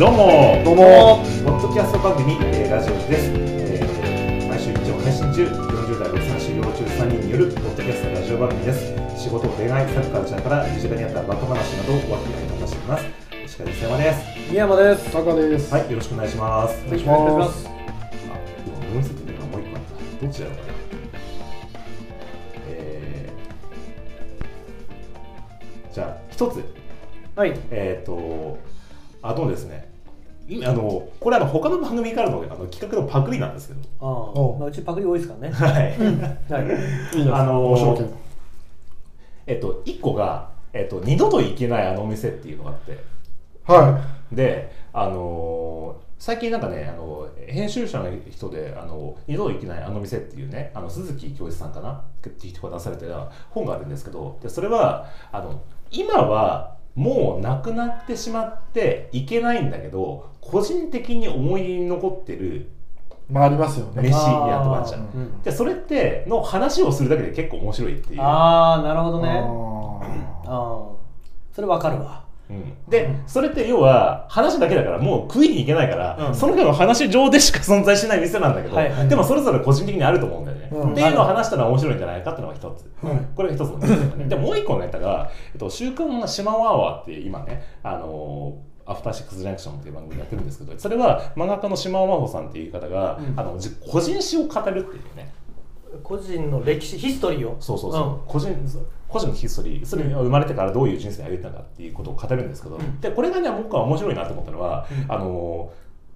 どうも。どうも。ポッドキャスト番組、えーラジオです、えー毎週日曜配信中40代63修行中3人によるポッドキャストラジオ番組です。仕事恋愛サッカールチャーから身近にあったバカ話などをわきあいと話しています。石川です山です。宮山です。タカです。はいよろしくお願いします。お願いします。あ今4セットでもう一個あったどっちだろうか。なえーじゃあ一つはい。えっ、と、あのですね、いあのこれあの他の番組からのあの企画のパクリなんですけど、あまあ、うちパクリ多いですからね。はい。はい。あのえっと、1個が、えっと、二度と行けないあのお店っていうのがあって、はで、あのー最近なんかね、あの編集者の人で、あの二度と行けないあの店っていうね、あの鈴木教授さんかな？っていう人が出されてた本があるんですけど、でそれはあの今はもうなくなってしまっていけないんだけど、個人的に思い出に残ってるい。まあありますよね。飯屋とかじゃん。うんでそれっての話をするだけで結構面白いっていう。ああ、なるほどね。あああ。それわかるわ。うんで、それって要は話だけだからもう食いに行けないから、うん。その日の話上でしか存在しない店なんだけど、はいはい。でもそれぞれ個人的にあると思うんだよね、うん。っていうのを話したら面白いんじゃないかっていうのが一つ、うん。これが一つのネタだね。でもう一個のネタが「えっと、週刊シマワーワー」って今ねあのアフターシックスジャンクションっていう番組やってるんですけどそれは漫画家の島尾真帆さんっていう方が、うん。あのじ個人史を語るっていうね個人の歴史、ヒストリーを？そうそうそう、個人個人のヒストリーそれ生まれてからどういう人生を歩いたかっていうことを語るんですけど、うん。でこれがね僕は面白いなと思ったのは、うん。あの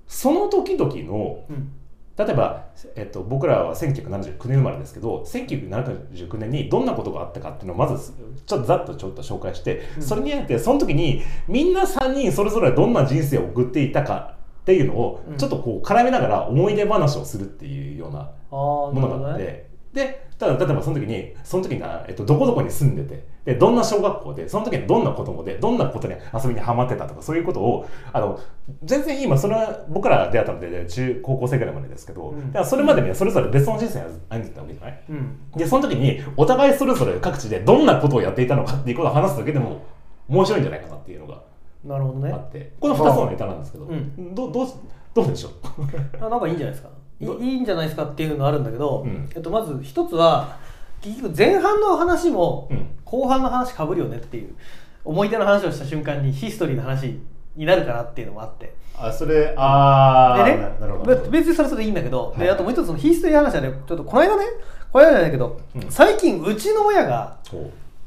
その時々のうん。例えば、えっと、僕らは1979年生まれですけど1979年にどんなことがあったかっていうのをまずちょっとざっとちょっと紹介して、うん。それにあってその時にみんな3人それぞれどんな人生を送っていたかっていうのをうんちょっとこう絡めながら思い出話をするっていうようなものがあって、ね。でただ例えばその時にその時には、えっと、どこどこに住んでてでどんな小学校でその時にどんな子供でどんなことに遊びにハマってたとかそういうことをあの全然今それは僕ら出会ったので中高校生ぐらいまでですけど、うんだからそれまでにはそれぞれ別の人生を歩んでたわけじゃない？うん。でその時にお互いそれぞれ各地でどんなことをやっていたのかっていうことを話すだけでも面白いんじゃないかなっていうのがなるほどね。あ。って。この2つのネタなんですけど、うん。どどうどうでしょう？あなんかいいんじゃないですか？いいどいいんじゃないですかっていうのあるんだけど、うん。えっと、まず一つは結局前半の話もうん。後半の話かぶるよねっていう思い出の話をした瞬間にヒストリーの話になるかなっていうのもあって。あそれあでねななるほど。べ別にそれそれでいいんだけど、はい。であともう一つそのヒストリーの話はねちょっとこの間ねこの間じゃないけど、うん。最近うちの親が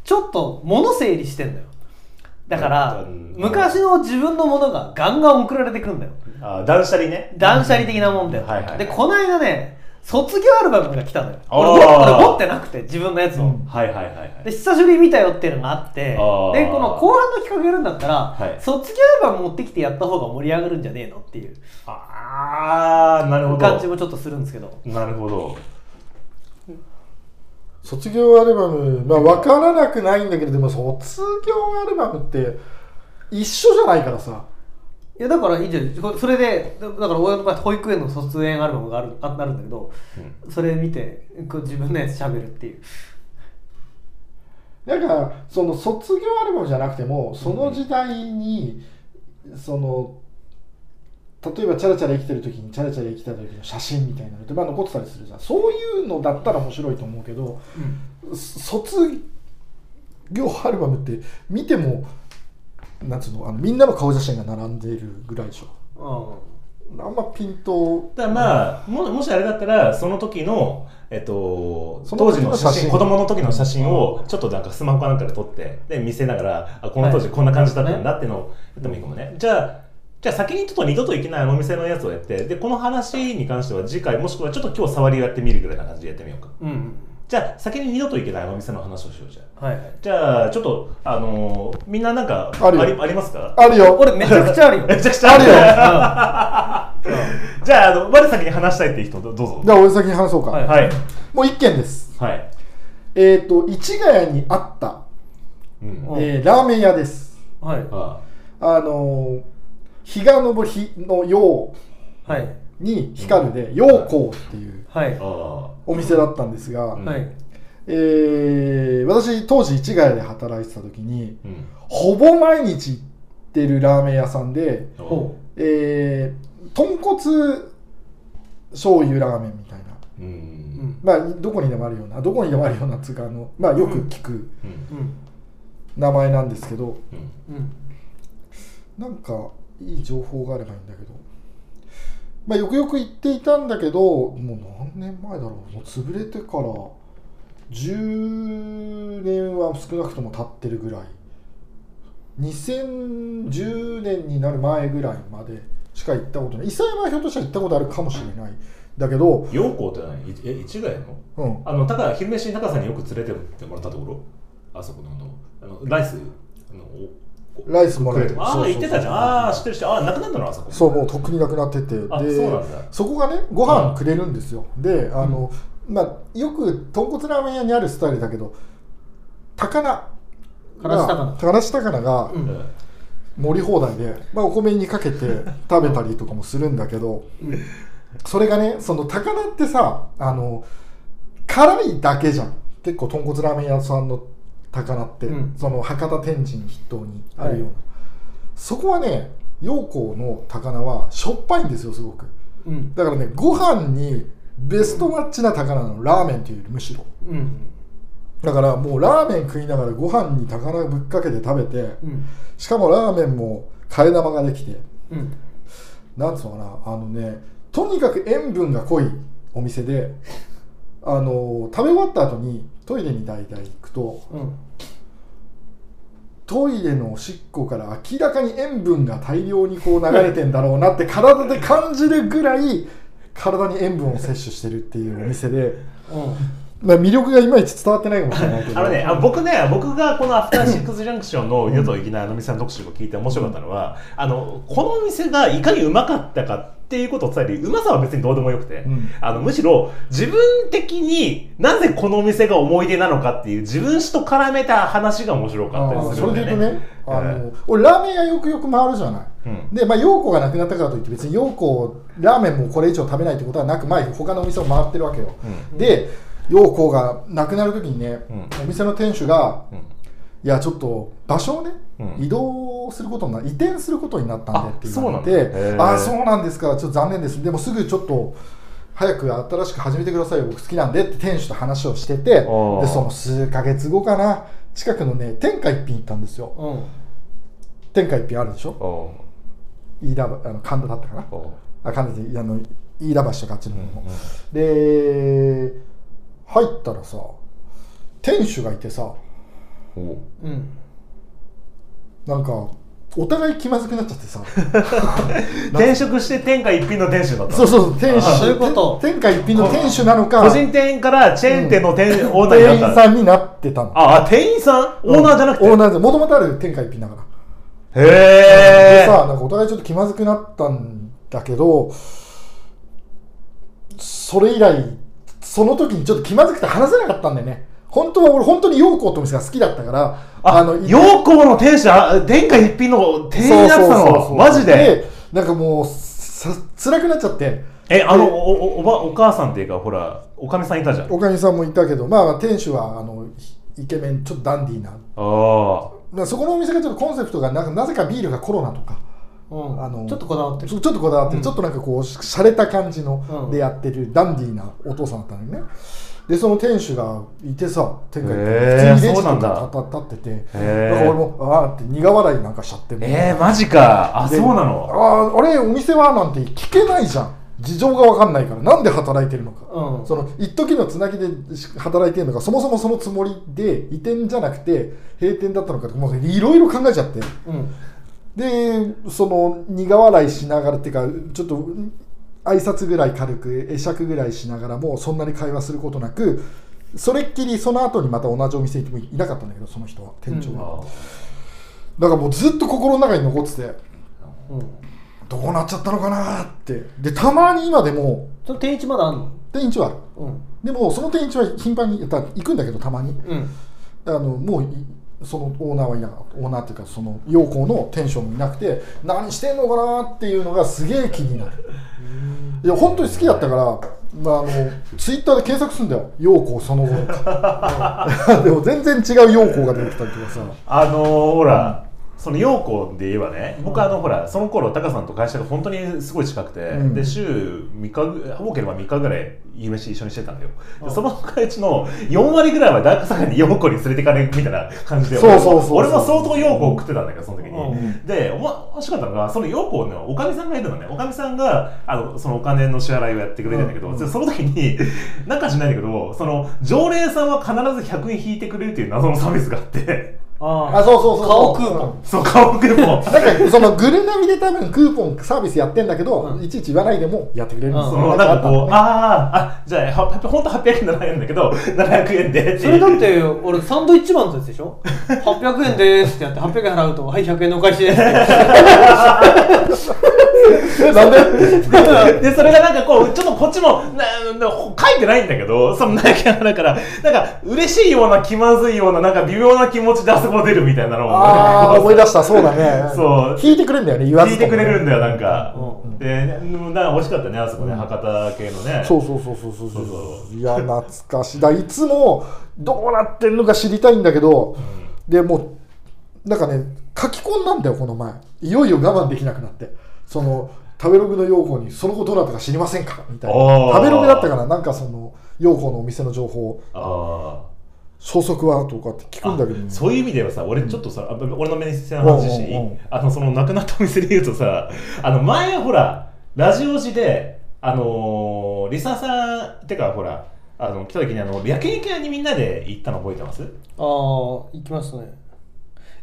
ちょっと物整理してんだよだからうん昔の自分のものがガンガン送られてくるんだよ。あ断捨離ね。断捨離的なもんだよ、はいはいはい。でこの間ね卒業アルバムが来たのよ。俺持ってなくて自分のやつを、うん。はいはいはいはい。で久しぶりに見たよっていうのがあってでこの後半の企画やるんだったら、はい。卒業アルバム持ってきてやった方が盛り上がるんじゃねえのっていうああなるほど。感じもちょっとするんですけど。なるほど卒業アルバム、まあ分からなくないんだけど、でも卒業アルバムって一緒じゃないからさ。いやだからいいじゃん。こそれでだだから親の場合保育園の卒園アルバムがあるああるんだけどそれ見てこう自分のやつ喋るっていう。だから、その卒業アルバムじゃなくても、その時代に、その、例えばチャラチャラ生きてる時にチャラチャラ生きてた時の写真みたいなのってまあ残ってたりするじゃん。そういうのだったら面白いと思うけど卒業アルバムって見てもなんつうのあのみんなの顔写真が並んでいるぐらいでしょ。うん。あんまピントだまあももしあれだったらその時のえっと当時のの写真写真。子供の時の写真をちょっとなんかスマホかなんかで撮ってで見せながらあこの当時こんな感じだったんだっていうのをやってもいいかもね、じゃあじゃあ先にちょっと二度と行けないあのお店のやつをやってでこの話に関しては次回もしくはちょっと今日触りをやってみるぐらいな感じでやってみようか。うんじゃあ先に二度と行けないあのお店の話をしようじゃあ。はいはい。じゃあちょっとあのーみんななんかありありますか？あるよ。俺めちゃくちゃあるよ。めちゃくちゃあるよ。あじゃああの我先に話したいっていう人どどうぞ。じゃあ俺先に話そうか、はい。はい。もう一件です。はい、えっ、と市ヶ谷にあった、うん。うん。えーラーメン屋です。はい。あ。あのー日が昇る日の陽はい。に光るで陽光っていうお店だったんですが、うん。はい。えー私当時市ヶ谷で働いてた時にうん。ほぼ毎日行ってるラーメン屋さんでえー、豚骨醤油ラーメンみたいな。うん。うん。まあどこにでもあるようなどこにでもあるようなつうかあのまあよく聞く名前なんですけどうん。うん。なんかいい情報があればいいんだけど。まあよくよく言っていたんだけどもう何年前だろう。もう潰れてから10年は少なくとも経ってるぐらい。2010年になる前ぐらいまでしか行ったことない。伊佐山はひょっとしたら行ったことあるかもしれない。だけど、陽光って何？いえ市ヶ谷の？うん、あの高昼飯に高さんによく連れてってもらったところ？あそこのあのあのライスあのおライスもらえるああ言ってたじゃん。ああ知ってるしああなくなったの？あそこ。そうもうとっくになくなってて。あでそうなんだ。そこがねご飯くれるんですよ、であの、まあよく豚骨ラーメン屋にあるスタイルだけど高菜からし高らし高菜が盛り放題で、まあ、お米にかけて 食べたりとかもするんだけどうん。それがねその高菜ってさあの辛いだけじゃん。結構豚骨ラーメン屋さんの高菜って、うん。その博多天神筆頭にあるような、はい。そこはね陽光の高菜はしょっぱいんですよすごく。うん。だからねご飯にベストマッチな高菜なの。ラーメンというよりむしろ。うん。だからもうラーメン食いながらご飯に高菜ぶっかけて食べてうん。しかもラーメンも替え玉ができて。うん。なんつうのかなあのねとにかく塩分が濃いお店であの食べ終わった後にトイレに大体行くとうん。トイレのおしっこから明らかに塩分が大量にこう流れてんだろうなって体で感じるぐらい体に塩分を摂取してるっていうお店で、まあ、魅力がいまいち伝わってないかもしれないけど。あのね、あ僕ね、僕がこのアフターシックスジャンクションの湯と粋なあの店の特集を聞いて面白かったのは、あのこのお店がいかにうまかったかっていうことを伝えるうまさは別にどうでもよくて、うん。あのむしろ自分的になぜこのお店が思い出なのかっていう自分史と絡めた話が面白かったりすそれでるんだよね。言うとね、あのえ俺ラーメン屋よくよく回るじゃない、うん。でまあ陽子がなくなったからといって別に陽子ラーメンもこれ以上食べないってことはなく前他のお店を回ってるわけよ、うん。で陽子がなくなる時にね、うん。お店の店主がうん。いやちょっと場所をね、うん。移動することにな移転することになったんでって言われあそうなんだ。へてー。ああそうなんですか。ちょっと残念です。でもすぐちょっと早く新しく始めてくださいよ。僕好きなんでって店主と話をしててでその数ヶ月後かな近くのね天下一品行ったんですよ。うん。天下一品あるでしょ？お飯田あの神田だったかな？あ神田であの飯田橋とかあっちの方の、うんうん。で入ったらさ店主がいてさおう。うん。なんかお互い気まずくなっちゃってさ。転職して天下一品の店主だったそうそう店主あそういうこと。天下一品の店主なのか個人店からチェーン店の店、オーナー店になった。員さんになってたの。ああ店員さん？オーナーじゃなくて、オーナーでもともとある天下一品だから。へでえさなんかお互いちょっと気まずくなったんだけどそれ以来その時にちょっと気まずくて話せなかったんだよね。本当は俺本当に陽光ってお店が好きだったからあの陽光の店主あ天下一品の店員になってたの？マジで？なんかもうさ辛くなっちゃって。えあのでおおおばお母さんっていうかほらおかみさんいたじゃん。おかみさんもいたけどまあ店主はあのイケメンちょっとダンディーな。あまあそこのお店がちょっとコンセプトがなんかなぜかビールがコロナとかうん。あのちょっとこだわってる。ちょちょっとこだわってる、うん。ちょっとなんかこうししゃれた感じのうん。でやってるダンディーなお父さんだったのにね。でその店主がいてさ天下一品普通にレジか立っててだから俺もああって苦笑いなんかしちゃってえー、マジか。あでそうなの？あああれお店はなんて聞けないじゃん。事情が分かんないから。なんで働いてるのか、うん。その一時のつなぎで働いてるのかそもそもそのつもりで移転じゃなくて閉店だったのかとかもういろいろ考えちゃって。うんでその苦笑いしながらっていうかちょっと挨拶ぐらい軽く会釈ぐらいしながらもそんなに会話することなくそれっきりその後にまた同じお店行ってもいなかったんだけどその人は店長が、あだからもうずっと心の中に残っててうん。どうなっちゃったのかなって。でたまに今でもその定位置まだあんの？店はある。うん。でもその店員地は頻繁にやっぱ行くんだけどたまに。うん。あのもういそのオーナーはいなかった。オーナーっていうかその陽光のテンションもいなくて何してんのかなっていうのがすげえ気になる。いや本当に好きだったから、まあ、あのツイッターで検索するんだよ。陽光その後 でも全然違う陽光が出てきたりとかさ。あのー、ほらその陽子で言えばね僕あのほらその頃タカさんと会社が本当にすごい近くて、うん。で週3日ぐ多ければ3日ぐらい夕飯一緒にしてたんだよ。うん。でその会社の4割ぐらいはダークサガに陽子に連れてかれるみたいな感じでそうそうそう俺も相当陽子を食ってたんだけどその時に、うん。でおも面白かったのがその陽子のおかみさんがいるのね。おかみさんがあのそのお金の支払いをやってくれてるんだけど、うん。でその時になんかしないんだけどその常連さんは必ず100円引いてくれるっていう謎のサービスがあってああそうそうそう顔クーポン。そう顔クーポン。なんかそのグルナビで多分クーポンサービスやってんだけど、うん。いちいち言わないでもやってくれるんですよ、そのなんかこう、あーあ、じゃあ、は本当800円ならないんだけど、700円でそれだって俺サンドイッチマンのやつでしょ？800円ですってやって800円払うとはい100円のお返しですって。えなんで？で、それがなんかこう、ちょっとこっちも、なな書いてないんだけど、その700円払うから、なんか嬉しいような気まずいような、なんか微妙な気持ちであそこ出るみたいなのを、ああ思い出したそうだね。そう。引いてくれるんだよね言わず聞いともね。てくれるんだよ、なんか。うん。で、なんか美味しかったね、あそこね、博多系のね。そうそうそうそうそうそう。そういや懐かしい。だいつもどうなってんのか知りたいんだけど、でもうなんかね書き込んだんだよこの前。いよいよ我慢できなくなってその食べログの用語にその後どうなったか知りませんか？みたいな。食べログだったからなんかその用語のお店の情報。消息はとかって聞くんだけど、あそういう意味ではさ俺ちょっとさ、あ俺の店の話。していい、うんうんうん。あのその亡くなったお店で言うとさあの前ほらラジオ時であのーリサさんってかほらあの来た時にあの焼肉屋にみんなで行ったの覚えてます？ああ行きますね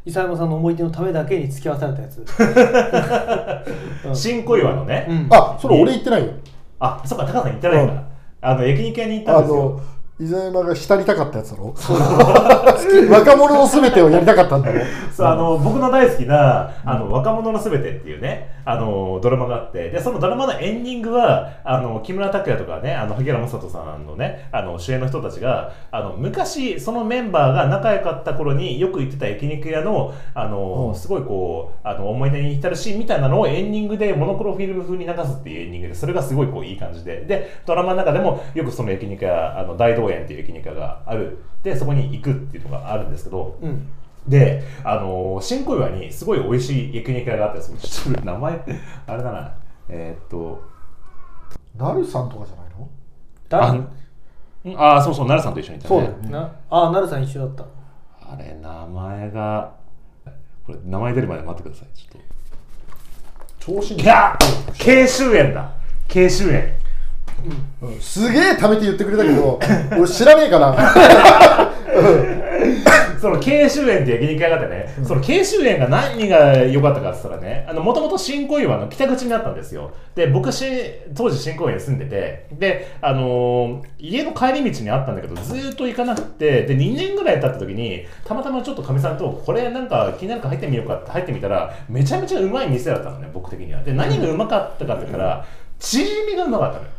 伊佐山さんの思い出のためだけに付き合わされたやつ、うん。新小岩のね、うん。あそれ俺言ってないよ。あそっか高さん行ってないから、あの焼肉屋に行ったんですよ伊沢山が浸りたかったやつだろ？若者の全てをやりたかったんだろ？そうあの僕の大好きな「あの若者のすべて」っていうねあのドラマがあってでそのドラマのエンディングはあの木村拓哉とかねあの萩原正人さんのねあの主演の人たちがあの昔そのメンバーが仲良かった頃によく行ってた焼肉屋のあの、うん。すごいこうあの思い出に浸るシーンみたいなのをエンディングでモノクロフィルム風に流すっていうエンディングでそれがすごいこういい感じで。でドラマの中でもよくその焼肉屋あの大道園っていう焼肉屋がある。でそこに行くっていうのがあるんですけど、うん。で、あのー新小岩にすごい美味しい焼肉屋があったんですちょっと名前、あれだな、えーっと、なるさんとかじゃないの？あー、そうそう、奈良さんと一緒にいたね。そうだよ。ね。な？あなるさん一緒だった。あれ、名前が、これ、名前出るまで待ってください、ちょっ調子にと。いや慶州園だ。慶州園。うん。すげえ貯めて言ってくれたけど 俺知らねえから その慶州園って焼肉屋があってね、その慶州園が何が良かったかって言ったらね、もともと新小岩の北口にあったんですよ。で、僕し、当時新小岩に住んでて、で、あのー家の帰り道にあったんだけど、ずーっと行かなくて、で、2年ぐらい経った時に、たまたまちょっとかみさんと、これなんか気になるから入ってみようかって入ってみたら、めちゃめちゃうまい店だったのね、僕的には。で、何がうまかったかって言ったら、チヂミがうまかったのよ。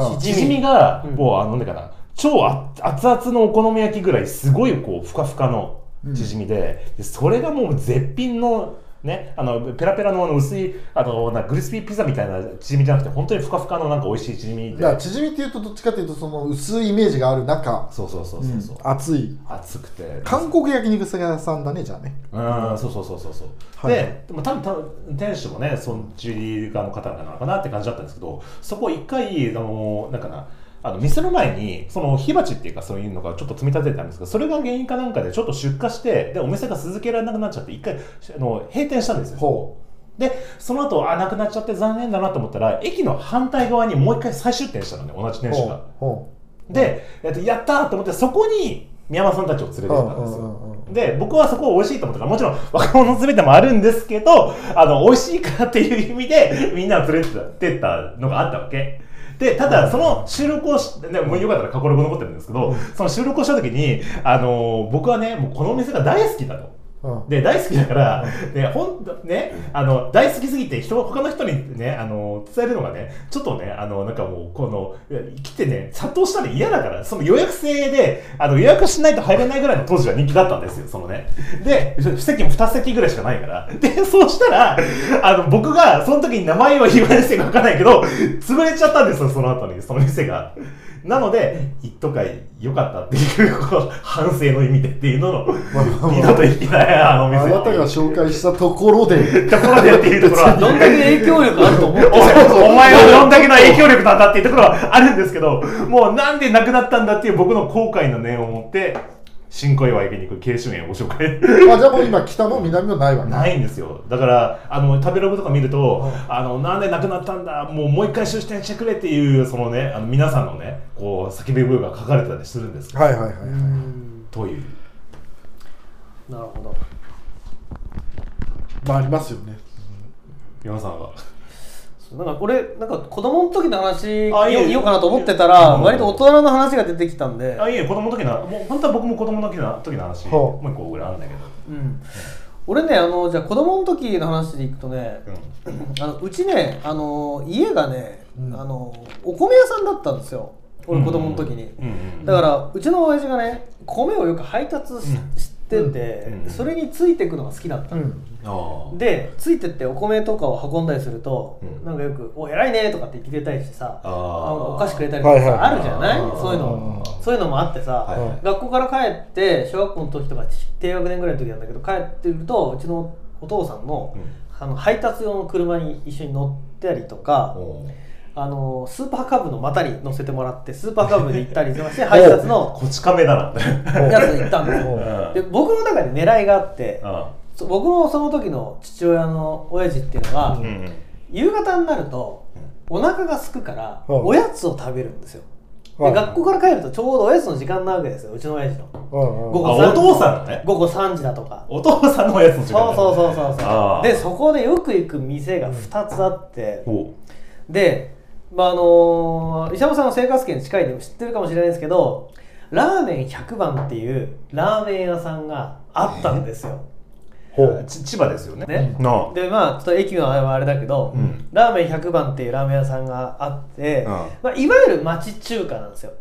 はチヂミが、うん。もう、あの、なんだかな、超あ熱々のお好み焼きぐらい、すごい、こう、ふかふかのチヂミで、でそれがもう絶品の、ね、あの、ペラペラのあの薄い、あの、なグリスピーピザみたいなチヂミじゃなくて、本当にふかふかのなんか美味しいチヂミでだか。ら縮みっていうとどっちかっていうとその薄いイメージがある中、そうそうそうそうそう。熱い熱くて。韓国焼肉屋さんだねじゃあねうん、そうそうそうそうそう。はいで、でも多分多分店主もね、そっち側の方なのかなって感じだったんですけど、そこ一回、あの、なんかな、あの店の前にその火鉢っていうかそういうのがちょっと積み立ててたんですけどそれが原因かなんかでちょっと出荷してでお店が続けられなくなっちゃって一回あの閉店したんですよ。ほでその後あなくなっちゃって残念だなと思ったら駅の反対側にもう一回再出店したのね同じう店主が。ほでえっとやったーと思ってそこに宮山さんたちを連れてったんですよ、で僕はそこを美味しいと思ったからもちろん若者の全てもあるんですけどあの美味しいからっていう意味でみんなを連れてってったのがあったわけでただその収録をし、ね、もうよかったら過去録残ってるんですけど、その収録をした時にあの僕はねもうこのお店が大好きだと。うん。で大好きだから、ね、ほんとね、あの大好きすぎて人他の人にねあの伝えるのがねちょっとねあのなんかもうこの来てね殺到したら嫌だからその予約制であの予約しないと入れないぐらいの当時は人気だったんですよそのね。で席も2席ぐらいしかないから。でそうしたらあの僕がその時に名前は言わないせいかわかんないけど潰れちゃったんですよその後にその店がなので一斗会良かったっていう反省の意味でっていうのの二度と行けないあの店あなたが紹介したところでところでっていうところは どんだけ影響力あると思ってるおお前はどんだけの影響力なんだっていうところはあるんですけどもうなんで亡くなったんだっていう僕の後悔の念を持って新小岩駅に行く慶春園をご紹介。あじゃあもう今北も南もないわけ。ないんですよ。だからあの食べログとか見ると、あのなんで亡くなったんだ？もうもう一回出店してくれっていうそのねあの皆さんのねこう叫び声が書かれてたりするんです。はいはいはい、という。なるほど。まあありますよね。山さんは？なんか俺なんか子供の時の話あいいよ言おうかなと思ってたらうん。割と大人の話が出てきたんで、あいえ子供の時のもう本当は僕も子供の時の時の話もう一個ぐらいあるんだけど、うん、俺ねあのじゃあ子供の時の話でいくとねうん。あのうちねあの家がね、うん。あのお米屋さんだったんですよ。俺子供の時に、うんうんだからうちの親父がね米をよく配達し,、うんしてて、うん。それについていくのが好きだった。でついてってお米とかを運んだりすると、うん。なんかよく「お偉いね」とかって言ってくれたりしてさお菓子くれたりとかさ、はいはい。あるじゃない？そういうの。そういうのもあってさ、学校から帰って小学校の時とか低学年ぐらいの時なんだけど帰ってるとうちのお父さんの,、うん。あの配達用の車に一緒に乗ったりとか、おうあのスーパーカブの股に乗せてもらってスーパーカブで行ったりとかして 配達のこち亀だなやつで行ったんですよ。うん。で僕の中で狙いがあってう僕のその時の父親の親父っていうのは、あうんうん。夕方になるとお腹が空くからうん。おやつを食べるんですよ。ではい学校から帰るとちょうどおやつの時間なわけですようちの親父の。うんうん午後あ3時お父さんのね。午後3時だとか。お父さんのおやつの時間そうそうそうそうそう。でそこでよく行く店が2つあってでまああのー石山さんの生活圏近いで知ってるかもしれないですけどラーメン100番っていうラーメン屋さんがあったんですよ、千葉ですよね。ねでまあちょっと駅のあれだけど、うん。ラーメン100番っていうラーメン屋さんがあって、うん。まあ、いわゆる町中華なんですよ。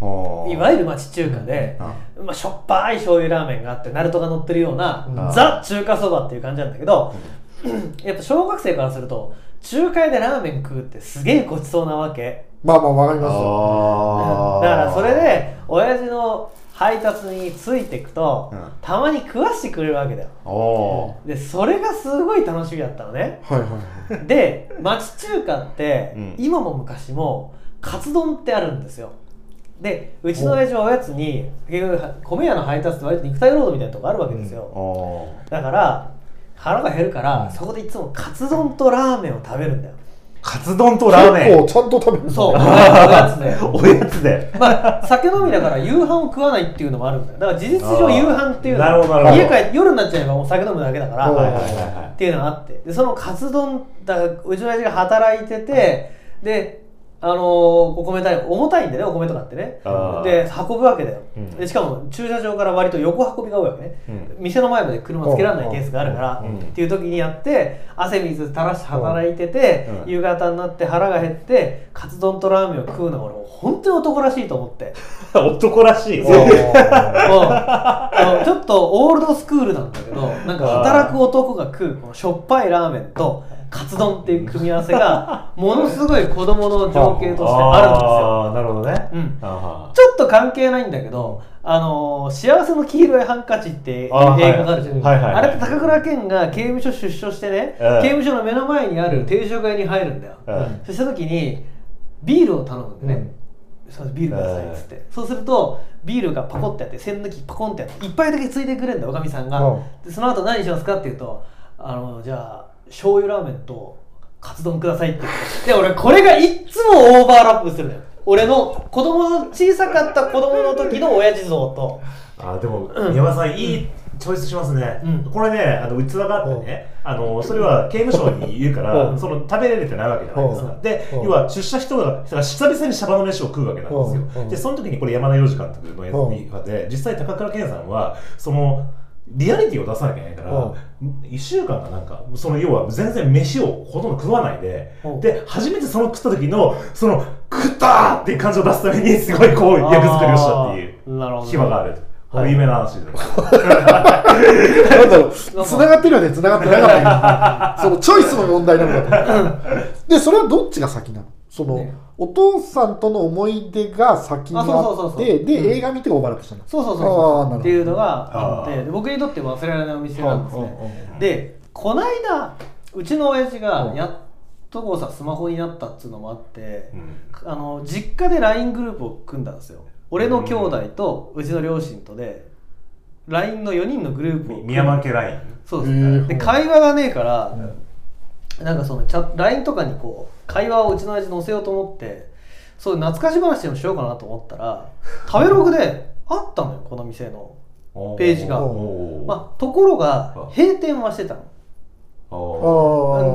あいわゆる町中華で、うまあ、しょっぱい醤油ラーメンがあってナルトが乗ってるような、うん。ザ中華そばっていう感じなんだけど、やっぱ小学生からすると中華屋でラーメン食うってすげえごちそうなわけ。まあまあわかりますよ。あだからそれで親父の配達についていくと、うん。たまに食わしてくれるわけだよ。おでそれがすごい楽しみだったのね。はいはいはい。で町中華って、うん。今も昔もカツ丼ってあるんですよ。でうちの親父はおやつに結局米屋の配達って割と肉体労働みたいなとこあるわけですよ、おだから腹が減るから、そこでいつもカツ丼とラーメンを食べるんだよ。カツ丼とラーメン？結構ちゃんと食べるそう。おねやつで。おやつで。まあ酒飲みだから夕飯を食わないっていうのもあるんだよ。だから事実上夕飯っていうのあー。なるほどなるほど。家帰って夜になっちゃえばもう酒飲むだけだから、はいはいはいっていうのがあって。でそのカツ丼だからうちの親父が働いててであのーお米代重たいんでねお米とかってね。で運ぶわけだよ、うん。でしかも駐車場から割と横運びが多いわけね、うん。店の前まで車つけられないケースがあるから、うん。っていう時にやって汗水垂らして働いてて、うん。夕方になって腹が減ってカツ丼とラーメンを食うのが俺本当に男らしいと思って。男らしい。ちょっとオールドスクールなんだけどなんか働く男が食うこのしょっぱいラーメンとカツ丼っていう組み合わせが ものすごい子供の情景としてあるんですよ。なるほどね。うん。あちょっと関係ないんだけど、あのー幸せの黄色いハンカチって映画があるじゃん。はいはいはい。あれって高倉健が刑務所出所してね、うん刑務所の目の前にある定食屋に入るんだよ。うん。そした時にビールを頼むんでね。そうビールくださいっつって、そうするとビールがパコってやって栓抜きパコンってやって一杯だけついてくれるんだおかみさんが、うん。でその後何しますかって言うとあのじゃあ醤油ラーメンとカツ丼くださいって。言ってで俺これがいっつもオーバーラップするのよ。俺の子供の小さかった子供の時の親父像と。あーでもうん山田さんいいチョイスしますね。うん。これねあの器があってねあのそれは刑務所にいるからうん。その食べれてないわけじゃないですか。うん。でうん。要は出社した人が久々にシャバの飯を食うわけなんですよ。でその時にこれ山田洋次監督のやつで実際高倉健さんはそのリアリティを出さなきゃいけないから、1週間かなんかその要は全然飯をほとんど食わないで、うん。で初めてその食った時のその食ったーっていう感じを出すためにすごいこう役作りをしたっていうなるほどね。秘話があるこはい。れ有名な話で、なんだろう繋がってるよね繋がってなかったけど そのチョイスの問題なのかとでそれはどっちが先なの？その、ね。お父さんとの思い出が先にあってで、うん。映画見てオーバーラップしたのそうそうそう。そうっていうのがあって僕にとって忘れられないお店なんですね。うんでこないだうちの親父うんがやっとこうさスマホになったっつうのもあってうん。あの実家で LINE グループを組んだんですよ。俺の兄弟とうちの両親とで LINE の4人のグループを宮山家ライン。そうですへー。で会話がねえから、うんなんかそのチャ LINE とかにこう会話をうちの親父載せようと思ってそういう懐かし話でもしようかなと思ったら食べログであったのよこの店の、ページが。まあ、ところが閉店はしてたの。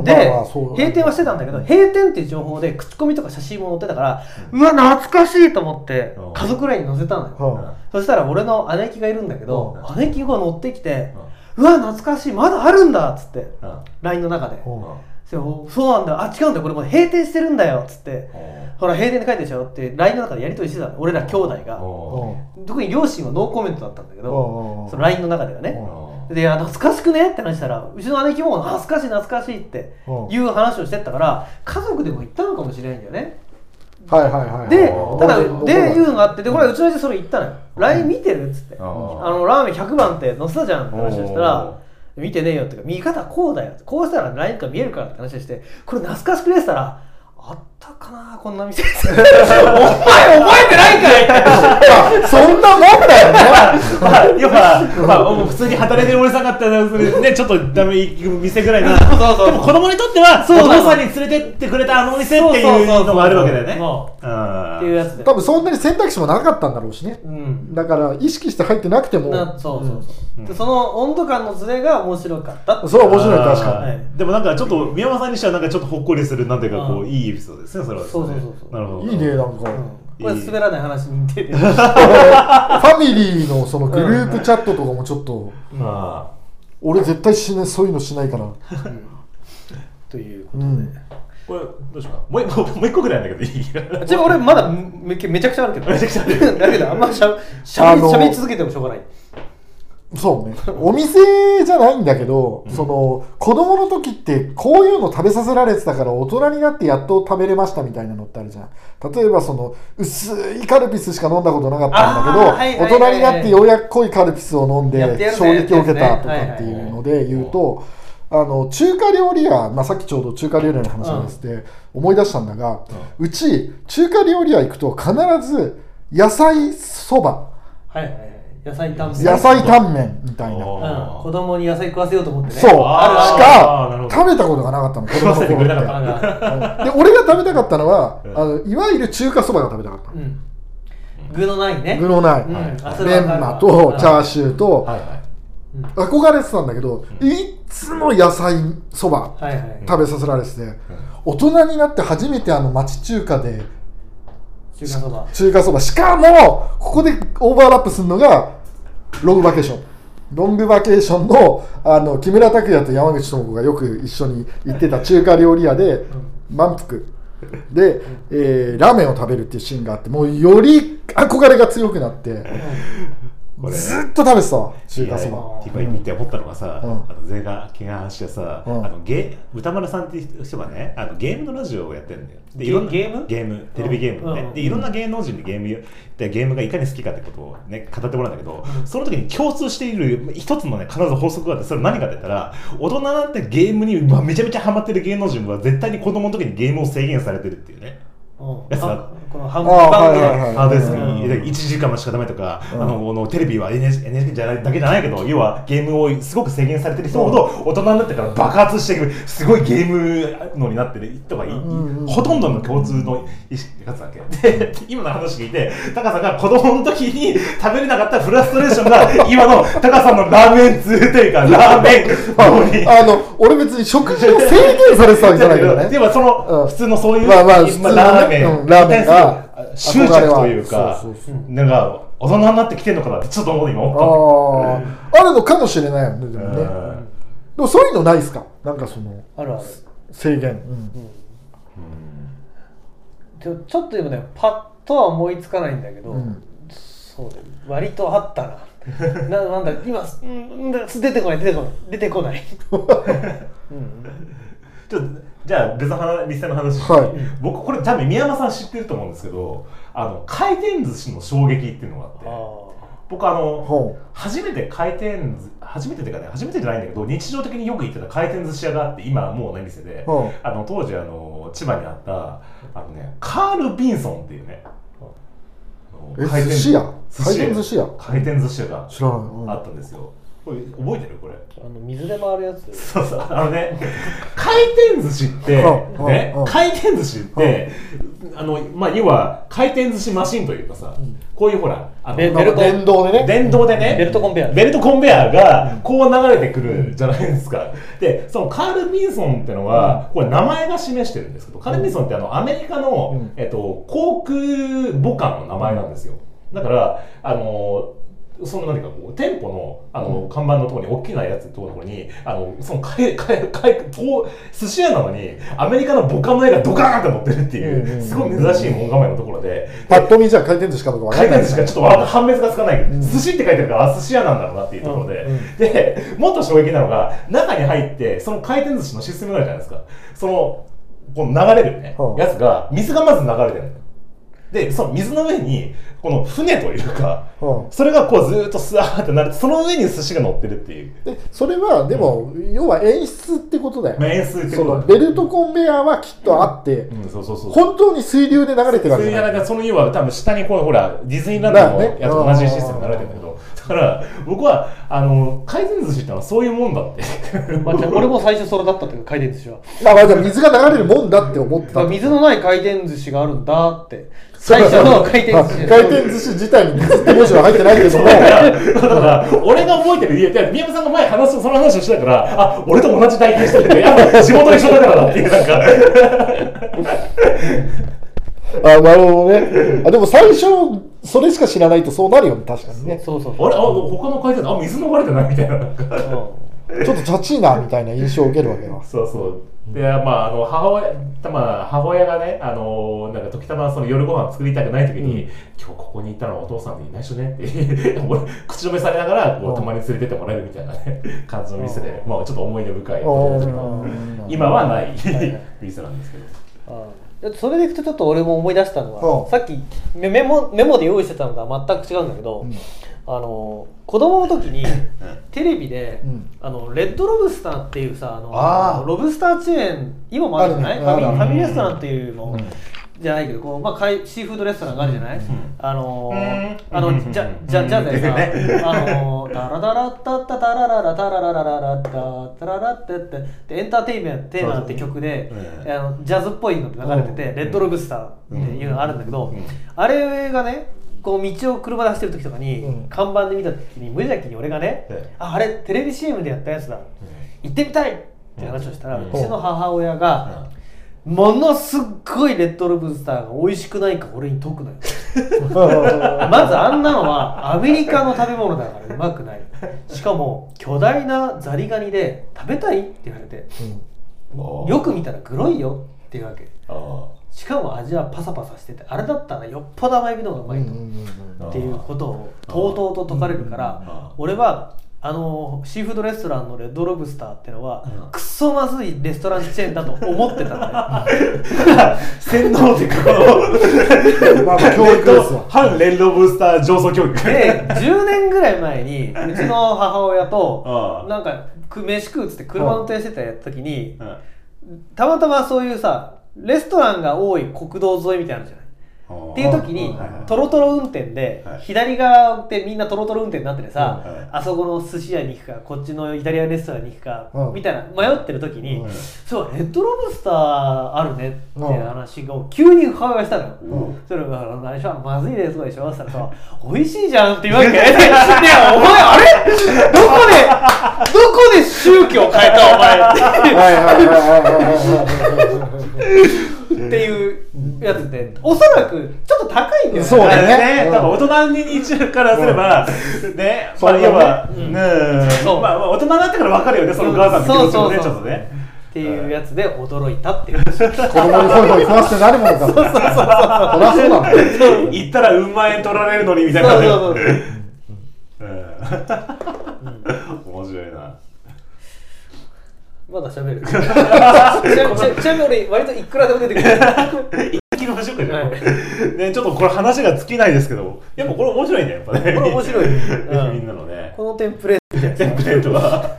で、まあ閉店はしてたんだけど閉店っていう情報で口コミとか写真も載ってたから、うわ懐かしいと思ってうん家族 LINE に載せたのよ、はそしたら俺の姉貴がいるんだけど、う姉貴が乗ってきて、うわ懐かしいまだあるんだっつってうん。LINE の中で、うんそうそうなんだ。あ違うんだよ。これもう閉店してるんだよ。っつって。ほら閉店で書いてるでしょ。って LINE の中でやり取りしてたの。俺ら兄弟が。特に両親はノーコメントだったんだけうんどその LINE の中ではね。でいや懐かしくね？って話したらうちの姉貴も懐かしい懐かしいっていう話をしてったから家族でも行ったのかもしれないんだよね。はいはいはいでただでいうのがあってでこれうちの親父それ言ったのよ。LINE 見てる？っつって。ああのラーメン100番って載せたじゃんって話をしたら見てねえよっていうか見方こうだよ。こうしたら何か見えるからって話してこれ懐かしくねえって言ったらあったかなこんな店。お前覚えてないかいそんなもんだよね。まあ、要は、まあ、もう普通に働いてる俺さんかったら、それね、ちょっとダメ行く店ぐらいな。そうそうそう。でも子供にとっては、そうなのお父さんに連れてってくれたあのお店っていうのがあるわけだよね。っていうやつで。多分そんなに選択肢もなかったんだろうしね。うん。だから意識して入ってなくても。なそうそうそう、うん。でその温度感のズレが面白かったってそれは面白い確かに。はい。でもなんかちょっと宮山さんにしてはなんかちょっとほっこりするなんていうかこううん。いいエピソードですねそれはですね。そうそうそうそう。なるほど。いいねなんか、うん。これ滑らない話に似てる。ファミリーのそのグループチャットとかもちょっと、あ。俺絶対しないそういうのしないから。ということで、うん。あこれどうしようかもう一個もう一個ぐらいなんだけどいいちなみに俺まだめめちゃくちゃあるけど。めちゃくちゃある。だけどあんましゃしゃべり続けてもしょうがないそうね。お店じゃないんだけど、その子供の時ってこういうの食べさせられてたから大人になってやっと食べれましたみたいなのってあるじゃん。例えばその薄いカルピスしか飲んだことなかったんだけど、あーはいはいはい大人になってようやく濃いカルピスを飲んで衝撃を受けたとかやっていうので言うと、あの中華料理屋、まあ、さっきちょうど中華料理屋の話をして思い出したんだが、うち中華料理屋行くと必ず野菜そば。はいはいはい野菜タンメン。野菜タンメンみたいな。うん、子供に野菜食わせようと思ってね。そう、しか食べたことがなかったの、子供の食わせてくれな頃かって。で、俺が食べたかったのは、うん。あのいわゆる中華そばが食べたかった。うん。具のないね。具のない、うん。はいあそれメンマとチャーシューと、はいはい。憧れてたんだけど、いっつも野菜そば食べさせられてて、大人になって初めてあの町中華で中華そば。中華そば。しかもここでオーバーラップするのがロングバケーション。ロングバケーションのあの木村拓哉と山口智子がよく一緒に行ってた中華料理屋で満腹。で、えーラーメンを食べるっていうシーンがあってもうより憧れが強くなってこれ。ずっと食べてたわ中華そば。ば今見て思ったのがさ、うん。あの前が怪我してさ、うん。あのゲ歌丸さんっていう人がねあのゲームのラジオをやってるんだよ。でゲいろんなゲーム？ゲームテレビゲームをね、うん。でいろんな芸能人でゲームでゲームがいかに好きかってことをね語ってもらうんだけど、その時に共通している一つのね必ず法則があってそれ何かって言ったら大人になってゲームにまあめちゃめちゃハマってる芸能人は絶対に子供の時にゲームを制限されてるっていうね。うんやつだあこの半あ分。ハードディスクうん。に1時間しかダメとか、うん。あのこのテレビは NHK, NHK じゃないだけじゃないけど要はゲームをすごく制限されてる人ほど大人になってから爆発していくすごいゲームのになってる人がい、うんうんほとんどの共通の意識がつだけ。で今の話聞いてタカさんが子供の時に食べれなかったフラストレーションが 今のタカさんのラーメン通というかラーメン。あの俺別に食事を制限されてたわけじゃないけどね。でもその、うん。普通のそういう、まあまあ普通のねラーメン、うんラーメンが執着というかそうそうそう。なんか大人になってきてるのかなってちょっと思う今あ思っーあるのかもしれないよねでもね。でもそういうのないですか？なんかそのあるある。制限、うん。ちょちょっとでもねパッとは思いつかないんだけど、うん。そうだよ割とあったな。ななんだ今うんだ出てこない出てこない出てこない、うん、ちょっとじゃあ別の話店の話はい。僕これ多分宮山さん知ってると思うんですけどあの回転寿司の衝撃っていうのがあって。僕あのほ初めて回転ず初めてっていうかね初めてじゃないんだけど日常的によく行ってた回転寿司屋があって今はもうない店で、う。んあの当時あの千葉にあったあのねカール・ビンソンっていうね回転寿司屋。回転寿司屋？回転寿司屋が知らない、うん。あったんですよこれ覚えてるこれ。あの水で回るやつ。そうそうあのね回転寿司ってうんねうん回転寿司ってあのまあ要は回転寿司マシンというかさこういうほらあ電動でね。電動でね。ベルトコンベヤー。ベルトコンベヤーがこう流れてくるじゃないですか。でそのカール・ビンソンってのはこれ名前が示してるんですけどカール・ビンソンってあのアメリカの、うん。えっと、航空母艦の名前なんですよ。だからあのその何かこう店舗のあの、看板のところに大きなやつのところにあのそのかいかいかいこう寿司屋なのにアメリカの母艦の絵がドカーンって載ってるっていう、すごい珍しい門構えのところでパッと見じゃ回転寿司かどうか回んない。転寿司がちょっと判別がつかない寿司って書いてるからあ寿司屋なんだろうなっていうところで、でもっと衝撃なのが中に入ってその回転寿司のシステムがあるじゃないですか。そのこの流れるね、うん。やつが水がまず流れてるでその水の上にこの船というか、うん。それがこうずーっとスワーってなるその上に寿司が乗ってるっていう、でそれはでも、要は演出ってことだよ、まあ、演出ってそことベルトコンベヤーはきっとあって、うん、そうそうそう。本当に水流で流れてるわけそういうじゃない。なんかその要は多分下にこうほらディズニーランドのやつと同じシステムに流れてるんだけど。だから僕はあの回転寿司ってのはそういうもんだって。まあ、じゃあ俺も最初それだったという回転寿司は。まあまあじゃあ水が流れるもんだって思ってた水のない回転寿司があるんだって最初の回転寿司。回転寿司自体に水って文字は入ってないけども。俺が覚えてる家って宮山さんが前話すその話をしてたからあ俺と同じ体験してるってやっぱ地元一緒だからなっていうなんか。あなるほどね。あでも最初それしか知らないとそうなるよね確かにね。そうそうそう。あれあ他の回転あ水流れてないみたいな。なん。かちょっとチャチーなみたいな印象を受けるわけだそうそう。でまああの母親たまあ母親がねあのなんか時たまその夜ご飯作りたくない時に、今日ここに行ったのはお父さんでいないしねって俺口止めされながらこうたまに連れてってもらえるみたいなね感じの店で、まあちょっと思い出深い。うん。今はないはい店なんですけど。あそれでい。くとちょっと俺も思い。出したのは、うんさっきメメモメモで用意してたのとは全く違うんだけど、うんあの子供の時にテレビで、うん。あのレッドロブスターっていうさあのあー。ロブスターチェーン今もあるじゃない？ファミファミリーレストランっていうの、うん。じゃないけどこう、まあ、かいシーフードレストランがあるじゃない、あのうん。ーあのうんじゃじゃじゃでさねあのータラタラッタッタタラララタラララララッタタララッタッタでエンターテインメントテーマって曲であのジャズっぽいのが流れてて、うんレッドロブスターっていうのがあるんだけど、うんあれがねこう道を車で走ってる時とかに、うん。看板で見た時に無邪気に俺がね、ええ。ああれテレビ CM でやったやつだ。行ってみたい！って話をしたら、ううんちの母親が、ものすっごいレッドロブスターが美味しくないか俺に解くのよ。まずあんなのはアメリカの食べ物だからうまくない。しかも巨大なザリガニで食べたい？って言われて。よく見たらグロいよっていうわけ。あしかも味はパサパサしててあれだったらよっぽど甘エビの方がうまいと、あっていうことをとうとうと解かれるからあ俺はあのシーフードレストランのレッドロブスターってのはうん。くっそまずいレストランチェーンだと思ってたんだよ洗脳っていうかこのまあまあ教育ですよ反 レッドブースター上層教育。で10年ぐらい前にうちの母親となんかく飯食うっつって車運転してた時にうん。たまたまそういうさレストランが多い国道沿いみたいなのじゃない。っていう時にはいはい。トロトロ運転ではい。左側でみんなトロトロ運転になっててさあそこの寿司屋に行くかこっちのイタリアンレストランに行くかうん。みたいな迷ってる時にうん。そうレッドロブスターあるねって話を急に母親がしたのそれが「何でしょまずいです」でしょそしたらさ「美味しいじゃん」って言うわけでいやお前あれ？どこで どこで宗教変えたお前？ってはいはいはいはいはいっておそらくちょっと高いんだよね。そうだね。ね、多分大人に一応からすれば、ね、まあ、要は、うん。ね、まあ、まあ大人になってから分かるよね、そのお母さんの気持ちもね、ちょっとね。っていうやつで驚いたっていう。話子供にホイホイ食わせてなるものか。そうそうそうそう。行ったらうん万円取られるのにみたいな。そうそうそううん。面白いな。まだ喋る。ちなみに俺割といくらでも出てくる。行きましょうかじゃねちょっとこれ話が尽きないですけどやっぱこれ面白いねやっぱね。これ面白い。みんなのね。このテンプレートテンプレートが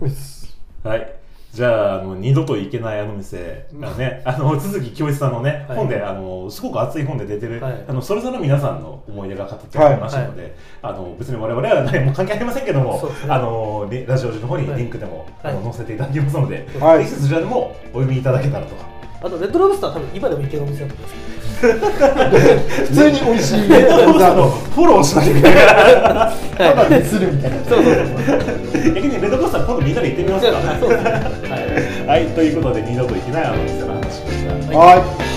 うっすはい。じゃあ、あの二度と行けないあの店がね、あの、鈴木京一さんのね、はい。本で、あの、すごく熱い本で出てる、はい。あの、それぞれの皆さんの思い出が語ってありましたので、あの、別に我々は何も関係ありませんけども、ね。あの、リラジオ時の方にリンクでも、はい。あの載せていただきますので、はい。ぜひそちらでもお読みいただけたらと。あとレッドロブスター多分今でもいけるお店だと思うんです普通に美味しいえっと、あの、あのフォローしなきゃいけない。ただでするみたいなそうそうそう逆にレッドコースター今度みんなで行ってみますか。はいはい、ということで二度と行けないあの店の話でした。はい